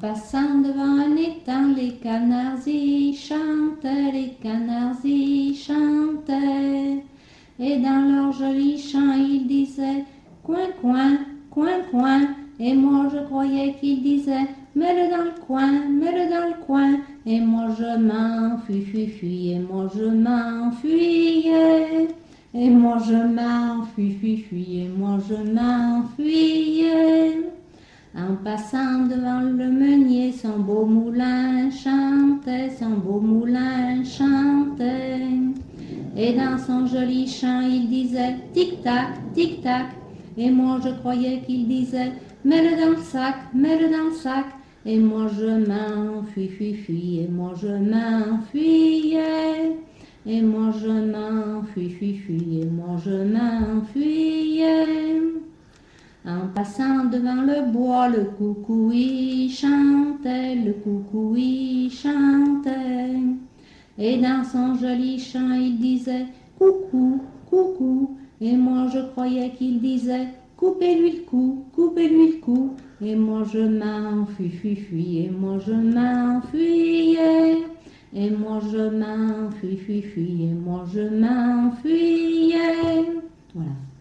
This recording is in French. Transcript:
passant devant un étang, les canards y chantaient, les canards y chantaient. Et dans leur joli chant, ils disaient Coin, coin, coin, coin. Et moi je croyais qu'ils disaient Mets-le dans le coin, mets-le dans le coin. Et moi je m'enfuis, fui, fui, et moi je m'enfuyais. Et moi je m'enfuis, fui, fui, et moi je m'enfuyais. Passant devant le meunier, son beau moulin chantait, son beau moulin chantait. Et dans son joli chant, il disait tic-tac, tic-tac. Et moi je croyais qu'il disait mets-le dans le sac, mets-le dans le sac. Et moi je m'enfuis, fui, fui, et moi je m'enfuyais. Et moi je m'enfuis, fui, fui, et moi je m'enfuyais. En passant devant le bois, le coucou y chantait, le coucou y chantait. Et dans son joli chant, il disait coucou, coucou. Et moi je croyais qu'il disait coupez-lui le cou, coupez-lui le cou. Et moi je m'enfuis, fui, fui, et moi je m'enfuyais. Et moi je m'enfuis, fui, fui, et moi je m'enfuyais. Voilà.